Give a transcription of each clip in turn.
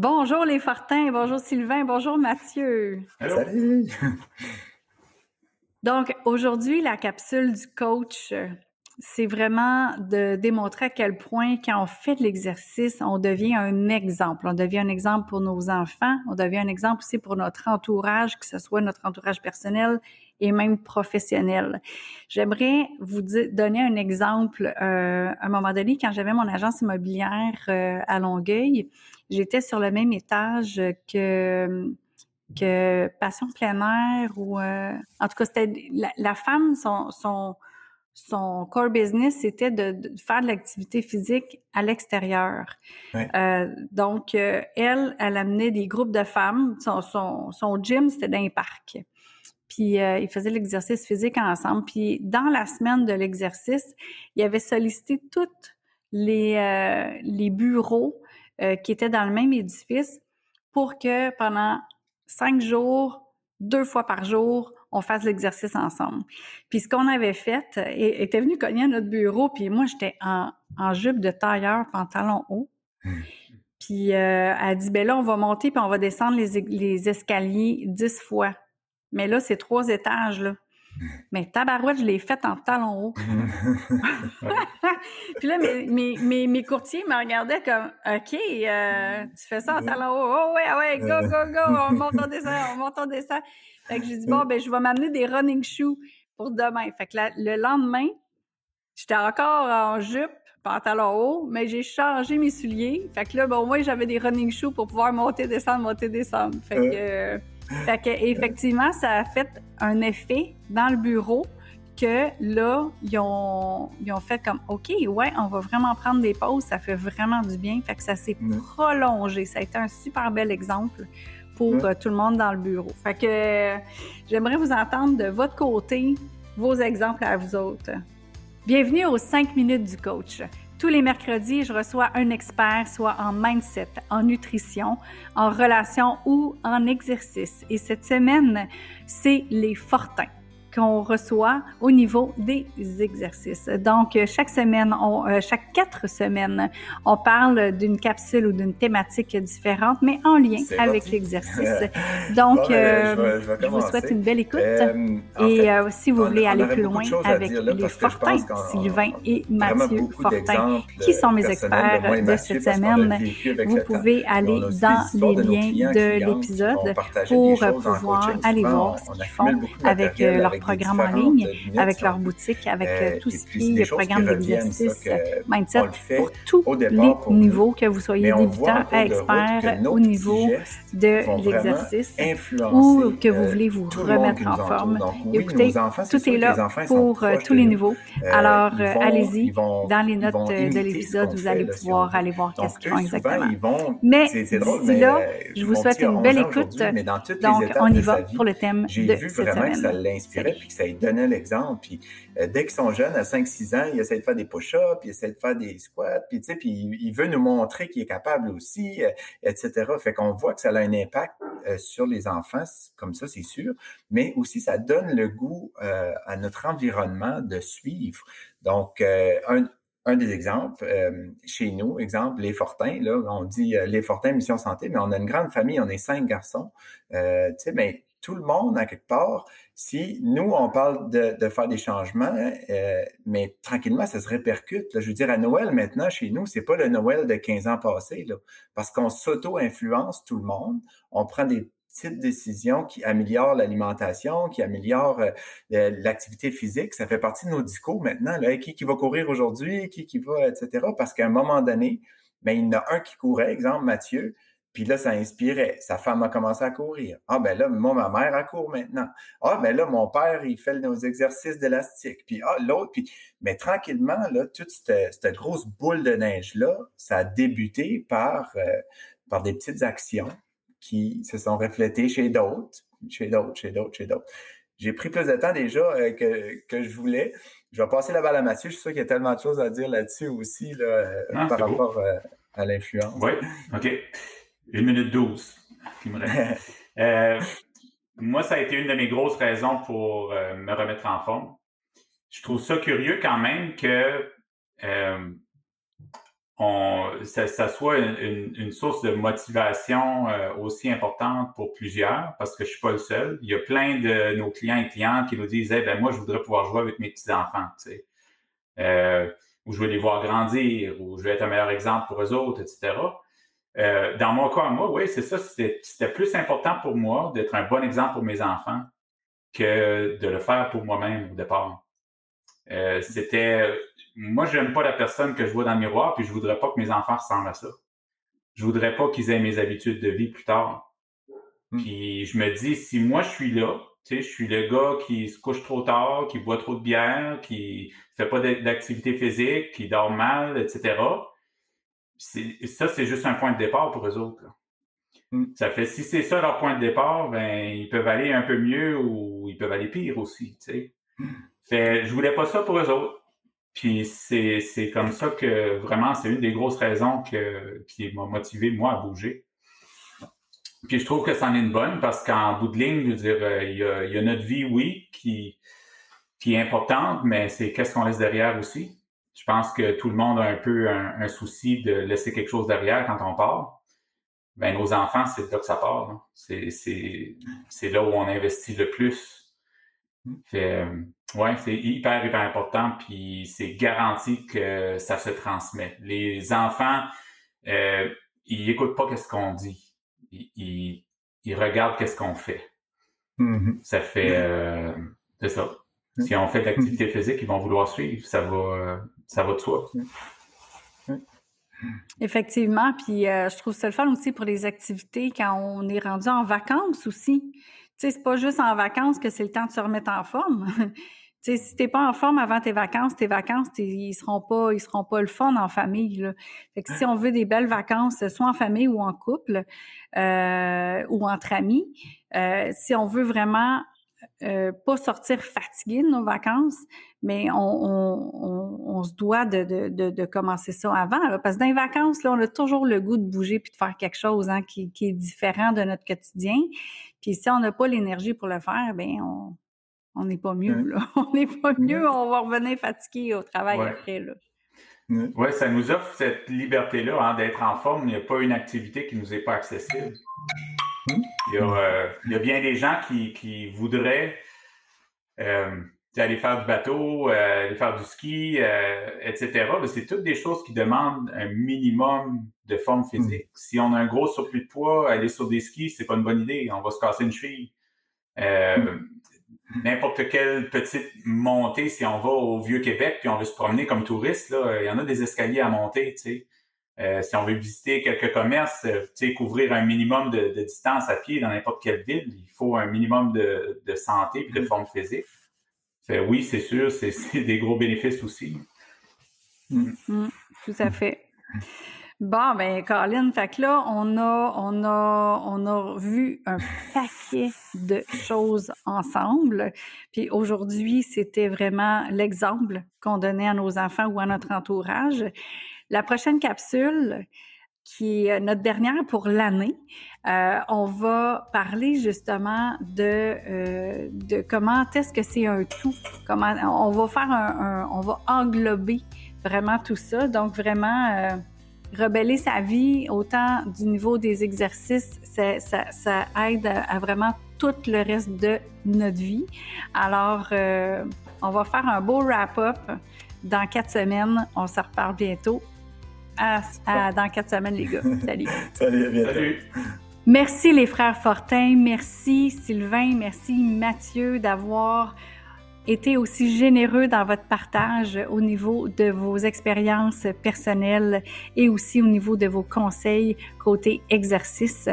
Bonjour les Fortins, bonjour Sylvain, bonjour Mathieu. Salut! Donc, aujourd'hui, la capsule du coach, c'est vraiment de démontrer à quel point, quand on fait de l'exercice, on devient un exemple. On devient un exemple pour nos enfants, on devient un exemple aussi pour notre entourage, que ce soit notre entourage personnel et même professionnel. J'aimerais vous donner un exemple. Euh, à un moment donné, quand j'avais mon agence immobilière euh, à Longueuil, j'étais sur le même étage que que Passion plein ou euh, en tout cas c'était la, la, femme son, son son core business, c'était de, faire de l'activité physique à l'extérieur. Euh, donc, euh, elle, elle amenait des groupes de femmes. Son, son, son gym, c'était dans un parc. Puis, euh, ils faisaient l'exercice physique ensemble. Puis, dans la semaine de l'exercice, il avait sollicité toutes les, les bureaux qui étaient dans le même édifice pour que pendant cinq jours, deux fois par jour, on fasse l'exercice ensemble. Puis ce qu'on avait fait, et, était venu cogner à notre bureau, puis moi, j'étais en, en, jupe de tailleur, pantalon haut. Hmm. Puis euh, elle dit, ben là, on va monter, puis on va descendre les, les escaliers dix fois. Mais là, c'est trois étages, là. Hmm. Mais tabarouette, je l'ai faite en talon haut. puis là, mes, mes, mes, courtiers me regardaient comme OK, euh, tu fais ça en talon haut. Oh ouais, ouais, go, go, go, on monte, on descend, on monte, on descend. Fait que j'ai dit, bon, ben, je vais m'amener des running shoes pour demain. Fait que le lendemain, j'étais encore en jupe, pantalon haut, mais j'ai changé mes souliers. Fait que là, bon, moi, j'avais des running shoes pour pouvoir monter, descendre, monter, descendre. Fait que, euh, fait que effectivement, ça a fait un effet dans le bureau que là, ils ont, ils ont fait comme OK, ouais, on va vraiment prendre des pauses, ça fait vraiment du bien. Fait que ça s'est prolongé. Ça a été un super bel exemple pour euh, tout le monde dans le bureau. Fait que j'aimerais vous entendre de votre côté vos exemples à vous autres. Bienvenue aux 5 minutes du coach. Tous les mercredis, je reçois un expert, soit en mindset, en nutrition, en relation ou en exercice. Et cette semaine, c'est les fortins qu'on reçoit au niveau des exercices. Donc, chaque semaine, on, euh, chaque quatre semaines, on parle d'une capsule ou d'une thématique différente, mais en lien avec l'exercice. Donc, euh, je, vous souhaite une belle écoute. Euh, et si vous voulez aller plus loin avec les Fortins, Sylvain et Mathieu Fortin, qui sont mes experts de cette semaine, vous pouvez aller dans les liens de l'épisode pour pouvoir aller voir ce qu'ils font avec leur programmes en ligne, avec leur boutique, avec euh, tout ce qui est programme d'exercice, mindset, pour tous les niveaux, que vous soyez débutant à expert au niveau de l'exercice ou que vous voulez vous remettre en forme. Écoutez, tout est là pour euh, tous les niveaux. Euh, Alors, allez-y. Dans les notes de l'épisode, vous allez pouvoir aller voir qu'est-ce qu'ils font exactement. Mais d'ici là, je vous souhaite une belle écoute. Donc, on y va pour le thème de cette semaine puis que ça lui donnait l'exemple. Puis euh, dès qu'ils sont jeunes, à 5-6 ans, il essaie de faire des push-ups, puis il essaie de faire des squats, puis tu sais, puis il veut nous montrer qu'il est capable aussi, euh, etc. Fait qu'on voit que ça a un impact euh, sur les enfants, comme ça, c'est sûr, mais aussi ça donne le goût à notre environnement de suivre. Donc, un, un des exemples, chez nous, exemple, les Fortins, là, on dit les Fortins Mission Santé, mais on a une grande famille, on est cinq garçons. tu sais, mais tout le monde, à quelque part, si nous, on parle de, faire des changements, euh, mais tranquillement, ça se répercute. je veux dire, à Noël, maintenant, chez nous, c'est pas le Noël de 15 ans passés, parce qu'on s'auto-influence tout le monde. On prend des petites décisions qui améliorent l'alimentation, qui améliorent euh, l'activité physique. Ça fait partie de nos discours maintenant. Qui, va courir aujourd'hui, qui, qui va, etc. Parce qu'à un moment donné, ben, il y en a un qui courait, exemple Mathieu, puis là, ça inspirait. Sa femme a commencé à courir. Ah, ben là, moi, ma mère, a court maintenant. Ah, ben là, mon père, il fait nos exercices d'élastique. Puis, ah, l'autre. Puis, mais tranquillement, là, toute cette, grosse boule de neige-là, ça a débuté par, euh, par des petites actions qui se sont reflétées chez d'autres, chez d'autres, chez d'autres, chez d'autres. J'ai pris plus de temps déjà euh, que, que je voulais. Je vais passer la balle à Mathieu. Je suis sûr qu'il y a tellement de choses à dire là-dessus aussi, là, euh, ah, par rapport à l'influence. Oui, OK. Une minute douze euh, moi, ça a été une de mes grosses raisons pour euh, me remettre en forme. Je trouve ça curieux quand même que euh, ça, soit une, source de motivation aussi importante pour plusieurs, parce que je suis pas le seul. Il y a plein de nos clients et clientes qui nous disent ben moi, je voudrais pouvoir jouer avec mes petits-enfants, tu sais. Ou je veux les voir grandir, ou je veux être un meilleur exemple pour eux autres, etc. Euh, dans mon cas, moi, oui, c'est ça. C'était plus important pour moi d'être un bon exemple pour mes enfants que de le faire pour moi-même au départ. Euh, c'était moi, je n'aime pas la personne que je vois dans le miroir, puis je voudrais pas que mes enfants ressemblent à ça. Je voudrais pas qu'ils aient mes habitudes de vie plus tard. Hmm. Puis je me dis, si moi je suis là, tu sais, je suis le gars qui se couche trop tard, qui boit trop de bière, qui fait pas d'activité physique, qui dort mal, etc. Ça, c'est juste un point de départ pour eux autres. Hmm. Ça fait si c'est ça leur point de départ, ben ils peuvent aller un peu mieux ou ils peuvent aller pire aussi. Tu sais. Fait, je voulais pas ça pour eux autres. Puis c'est comme ça que vraiment, c'est une des grosses raisons que, qui m'a motivé, moi, à bouger. Puis je trouve que c'en est une bonne parce qu'en bout de ligne, je veux dire, euh, il y a, il y a notre vie, oui, qui, qui est importante, mais c'est qu'est-ce qu'on laisse derrière aussi. Je pense que tout le monde a un peu un, souci de laisser quelque chose derrière quand on part. Ben, nos enfants, c'est là que ça part. C'est là où on investit le plus. Fait, euh, oui, c'est hyper, hyper important, puis c'est garanti que ça se transmet. Les enfants, euh, ils écoutent pas qu'est-ce qu'on dit. Ils, ils, regardent qu'est-ce qu'on fait. Mm-hmm. Ça fait, euh, c'est ça. Si on fait de l'activité mm-hmm. physique, ils vont vouloir suivre. Ça va, ça va de soi. Effectivement, puis euh, je trouve ça le fun aussi pour les activités quand on est rendu en vacances aussi. Tu sais, c'est pas juste en vacances que c'est le temps de se remettre en forme. sais, si t'es pas en forme avant tes vacances, tes vacances, ils seront pas, ils seront pas le fun en famille. Là. Fait que si on veut des belles vacances, soit en famille ou en couple euh, ou entre amis, euh, si on veut vraiment euh, pas sortir fatigué de nos vacances, mais on, on, on, se doit de, de, de, commencer ça avant. parce que dans les vacances, là, on a toujours le goût de bouger puis de faire quelque chose hein, qui, qui est différent de notre quotidien. Puis si on n'a pas l'énergie pour le faire, ben on, on n'est pas mieux, là. On n'est pas mieux, on va revenir fatigué au travail après, là. Oui, ça nous offre cette liberté-là hein, d'être en forme. Il n'y a pas une activité qui ne nous est pas accessible. Euh, il y a, bien des gens qui, voudraient euh, aller faire du bateau, euh, aller faire du ski, etc. C'est toutes des choses qui demandent un minimum de forme physique. Si on a un gros surplus de poids, aller sur des skis, c'est pas une bonne idée. On va se casser une cheville. Mmh n'importe quelle petite montée, si on va au Vieux-Québec puis on veut se promener comme touriste, là, il y en a des escaliers à monter, tu sais. Euh, si on veut visiter quelques commerces, euh, tu sais, couvrir un minimum de, distance à pied dans n'importe quelle ville, il faut un minimum de, santé et de forme physique. Fait, oui, c'est sûr, c'est des gros bénéfices aussi. Mm, tout à fait. Bon, ben, Colin, fait que là, on a, on a, on a vu un paquet de choses ensemble. Puis aujourd'hui, c'était vraiment l'exemple qu'on donnait à nos enfants ou à notre entourage. La prochaine capsule, qui est notre dernière pour l'année, euh, on va parler justement de, euh, de comment est-ce que c'est un tout? Comment on va faire un, on va englober vraiment tout ça. Donc vraiment. Euh, rebeller sa vie, autant du niveau des exercices, ça, aide à, vraiment tout le reste de notre vie. Alors, euh, on va faire un beau wrap-up dans quatre semaines. On se reparle bientôt. À, dans quatre semaines, les gars. Salut. Salut, à bientôt. Merci les frères Fortin, merci Sylvain, merci Mathieu d'avoir été aussi généreux dans votre partage au niveau de vos expériences personnelles et aussi au niveau de vos conseils côté exercice.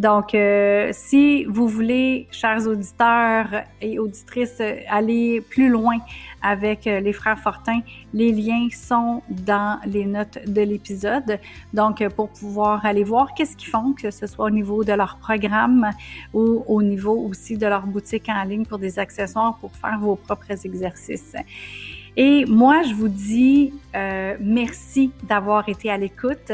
Donc, euh, si vous voulez, chers auditeurs et auditrices, aller plus loin avec euh, les frères Fortin, les liens sont dans les notes de l'épisode. Donc, euh, pour pouvoir aller voir qu'est-ce qu'ils font, que ce soit au niveau de leur programme ou au niveau aussi de leur boutique en ligne pour des accessoires pour faire vos propres exercices. Et moi, je vous dis euh, merci d'avoir été à l'écoute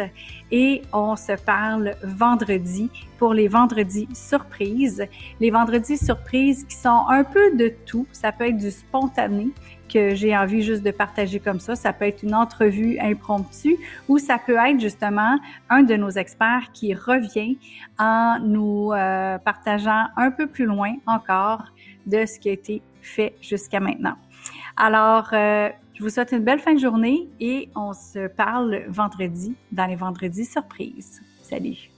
et on se parle vendredi pour les vendredis surprises. Les vendredis surprises qui sont un peu de tout. Ça peut être du spontané que j'ai envie juste de partager comme ça. Ça peut être une entrevue impromptue ou ça peut être justement un de nos experts qui revient en nous euh, partageant un peu plus loin encore de ce qui a été fait jusqu'à maintenant. Alors, euh, je vous souhaite une belle fin de journée et on se parle vendredi dans les vendredis surprises. Salut!